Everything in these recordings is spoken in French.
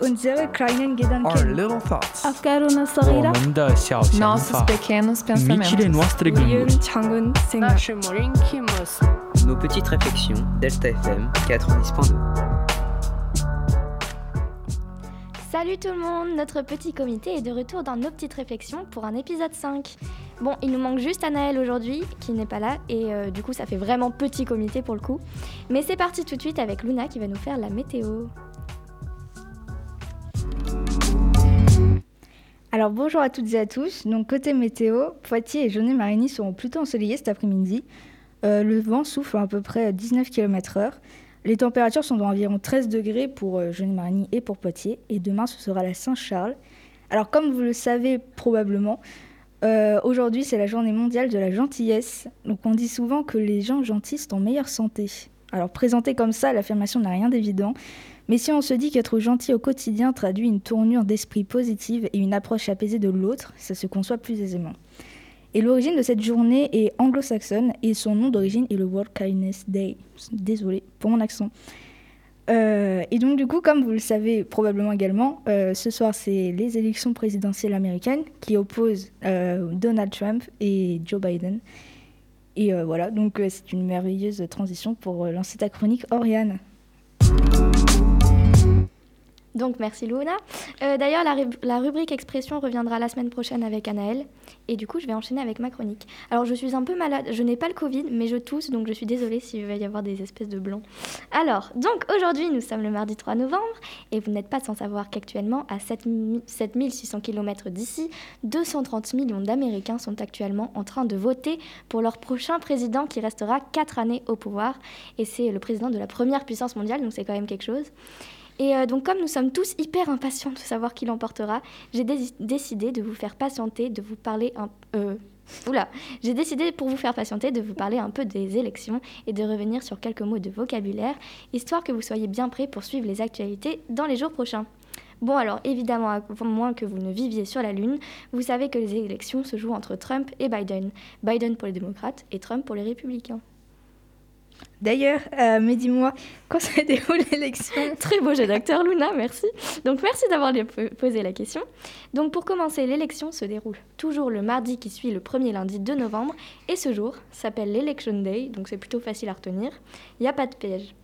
unsere kleinen Gedanken, أفكارنا nossos pequenos pensamentos, nos petites réflexions, Delta FM 90.2. Salut tout le monde, notre petit comité est de retour dans nos petites réflexions pour un épisode 5. Bon, il nous manque juste Anaël aujourd'hui, qui n'est pas là, et euh, du coup ça fait vraiment petit comité pour le coup. Mais c'est parti tout de suite avec Luna qui va nous faire la météo. Alors bonjour à toutes et à tous. Donc côté météo, Poitiers et Jaunet-Marigny seront plutôt ensoleillés cet après-midi. Euh, le vent souffle à peu près 19 km/h. Les températures sont d'environ 13 degrés pour euh, Jaunet-Marigny et pour Poitiers. Et demain, ce sera la Saint-Charles. Alors comme vous le savez probablement, euh, aujourd'hui c'est la journée mondiale de la gentillesse. Donc on dit souvent que les gens gentils sont en meilleure santé. Alors présenté comme ça, l'affirmation n'a rien d'évident. Mais si on se dit qu'être gentil au quotidien traduit une tournure d'esprit positive et une approche apaisée de l'autre, ça se conçoit plus aisément. Et l'origine de cette journée est anglo-saxonne et son nom d'origine est le World Kindness Day. Désolé pour mon accent. Euh, et donc du coup, comme vous le savez probablement également, euh, ce soir c'est les élections présidentielles américaines qui opposent euh, Donald Trump et Joe Biden. Et voilà, donc c'est une merveilleuse transition pour lancer ta chronique, Oriane. Donc merci Luna. Euh, D'ailleurs la, rub- la rubrique expression reviendra la semaine prochaine avec Anaël. Et du coup je vais enchaîner avec ma chronique. Alors je suis un peu malade, je n'ai pas le Covid mais je tousse donc je suis désolée s'il va y avoir des espèces de blancs. Alors donc aujourd'hui nous sommes le mardi 3 novembre et vous n'êtes pas sans savoir qu'actuellement à 7 mi- 7600 km d'ici, 230 millions d'Américains sont actuellement en train de voter pour leur prochain président qui restera 4 années au pouvoir. Et c'est le président de la première puissance mondiale donc c'est quand même quelque chose. Et euh, donc, comme nous sommes tous hyper impatients de savoir qui l'emportera, j'ai dé- décidé de vous faire patienter, de vous parler un euh, Oula, vous faire patienter de vous parler un peu des élections et de revenir sur quelques mots de vocabulaire, histoire que vous soyez bien prêts pour suivre les actualités dans les jours prochains. Bon alors évidemment, à moins que vous ne viviez sur la Lune, vous savez que les élections se jouent entre Trump et Biden. Biden pour les démocrates et Trump pour les républicains. D'ailleurs, euh, mais dis-moi, quand se déroule l'élection Très beau jeu d'acteur, Luna, merci. Donc merci d'avoir posé la question. Donc pour commencer, l'élection se déroule toujours le mardi qui suit le premier lundi de novembre et ce jour s'appelle l'Election Day, donc c'est plutôt facile à retenir. Il n'y a pas de piège.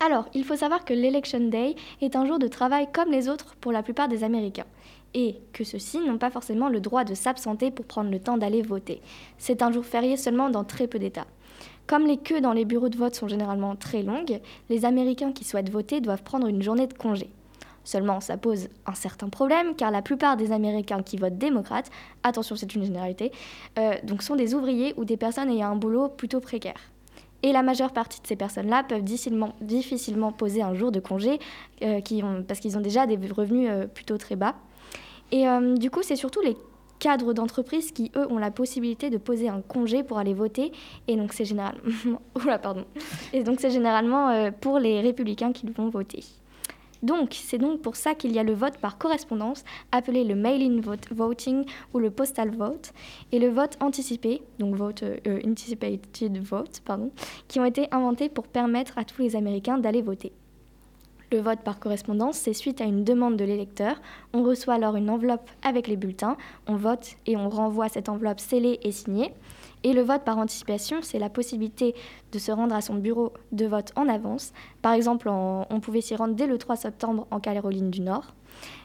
Alors, il faut savoir que l'Election Day est un jour de travail comme les autres pour la plupart des Américains et que ceux-ci n'ont pas forcément le droit de s'absenter pour prendre le temps d'aller voter. C'est un jour férié seulement dans très peu d'États. Comme les queues dans les bureaux de vote sont généralement très longues, les Américains qui souhaitent voter doivent prendre une journée de congé. Seulement, ça pose un certain problème car la plupart des Américains qui votent démocrate, attention c'est une généralité, euh, sont des ouvriers ou des personnes ayant un boulot plutôt précaire. Et la majeure partie de ces personnes-là peuvent difficilement, poser un jour de congé euh, parce qu'ils ont déjà des revenus euh, plutôt très bas. Et du coup, c'est surtout les cadres d'entreprise qui, eux, ont la possibilité de poser un congé pour aller voter. Et donc, c'est généralement... Oula, pardon. Et donc, c'est généralement euh, pour les républicains qui vont voter. Donc, c'est donc pour ça qu'il y a le vote par correspondance, appelé le mail-in vote voting ou le postal vote, et le vote anticipé, donc vote euh, anticipated vote, pardon, qui ont été inventés pour permettre à tous les Américains d'aller voter. Le vote par correspondance, c'est suite à une demande de l'électeur. On reçoit alors une enveloppe avec les bulletins, on vote et on renvoie cette enveloppe scellée et signée. Et le vote par anticipation, c'est la possibilité de se rendre à son bureau de vote en avance. Par exemple, on pouvait s'y rendre dès le 3 septembre en Caroline du Nord.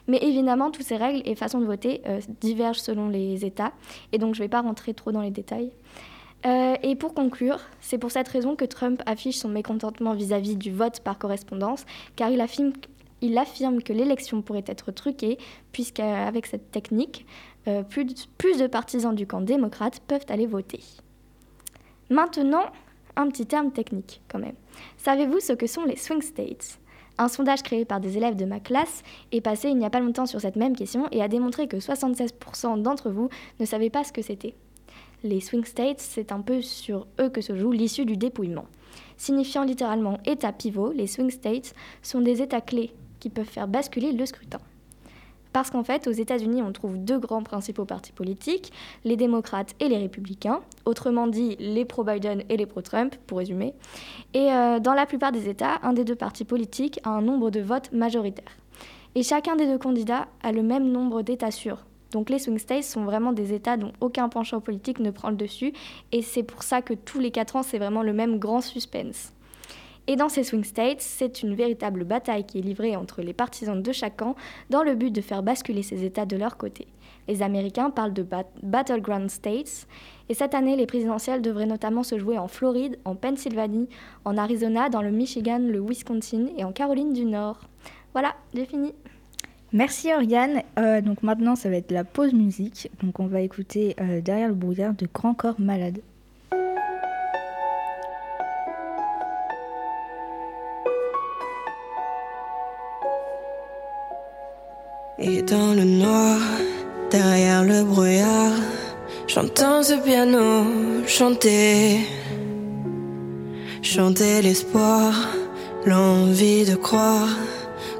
Mais évidemment, toutes ces règles et façons de voter euh, divergent selon les États. Et donc, je ne vais pas rentrer trop dans les détails. Euh, et pour conclure, c'est pour cette raison que Trump affiche son mécontentement vis-à-vis du vote par correspondance, car il affirme, que l'élection pourrait être truquée, puisqu'avec cette technique, euh, plus, de, plus de partisans du camp démocrate peuvent aller voter. Maintenant, un petit terme technique quand même. Savez-vous ce que sont les swing states? Un sondage créé par des élèves de ma classe est passé il n'y a pas longtemps sur cette même question et a démontré que 76% d'entre vous ne savaient pas ce que c'était. Les swing states, c'est un peu sur eux que se joue l'issue du dépouillement. Signifiant littéralement état pivot, les swing states sont des états clés qui peuvent faire basculer le scrutin. Parce qu'en fait, aux États-Unis, on trouve deux grands principaux partis politiques, les démocrates et les républicains, autrement dit les pro-Biden et les pro-Trump, pour résumer. Et euh, dans la plupart des États, un des deux partis politiques a un nombre de votes majoritaire. Et chacun des deux candidats a le même nombre d'états sûrs. Donc les swing states sont vraiment des États dont aucun penchant politique ne prend le dessus, et c'est pour ça que tous les quatre ans, c'est vraiment le même grand suspense. Et dans ces swing states, c'est une véritable bataille qui est livrée entre les partisans de chaque camp dans le but de faire basculer ces États de leur côté. Les Américains parlent de battleground states, et cette année, les présidentielles devraient notamment se jouer en Floride, en Pennsylvanie, en Arizona, dans le Michigan, le Wisconsin et en Caroline du Nord. Voilà, j'ai fini. Merci Oriane. Euh, donc maintenant, ça va être la pause musique. Donc on va écouter euh, Derrière le brouillard de Grand Corps Malade. Et dans le noir, derrière le brouillard, j'entends ce piano chanter. Chanter l'espoir, l'envie de croire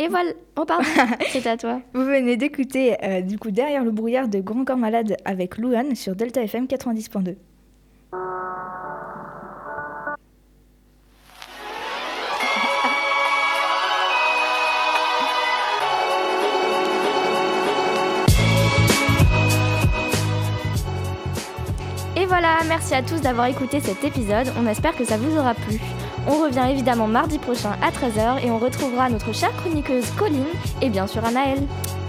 Et voilà. on pardon, c'est à toi. Vous venez d'écouter, euh, du coup, Derrière le brouillard de Grand Corps Malade avec Louane sur Delta FM 90.2. Et voilà, merci à tous d'avoir écouté cet épisode, on espère que ça vous aura plu. On revient évidemment mardi prochain à 13h et on retrouvera notre chère chroniqueuse Colline et bien sûr Anaëlle.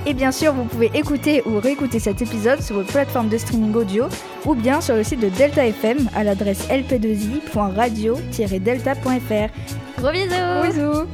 Et bien sûr, vous pouvez écouter ou réécouter cet épisode sur vos plateformes de streaming audio ou bien sur le site de Delta FM à l'adresse lp2i.radio-delta.fr. Gros bisous Bisous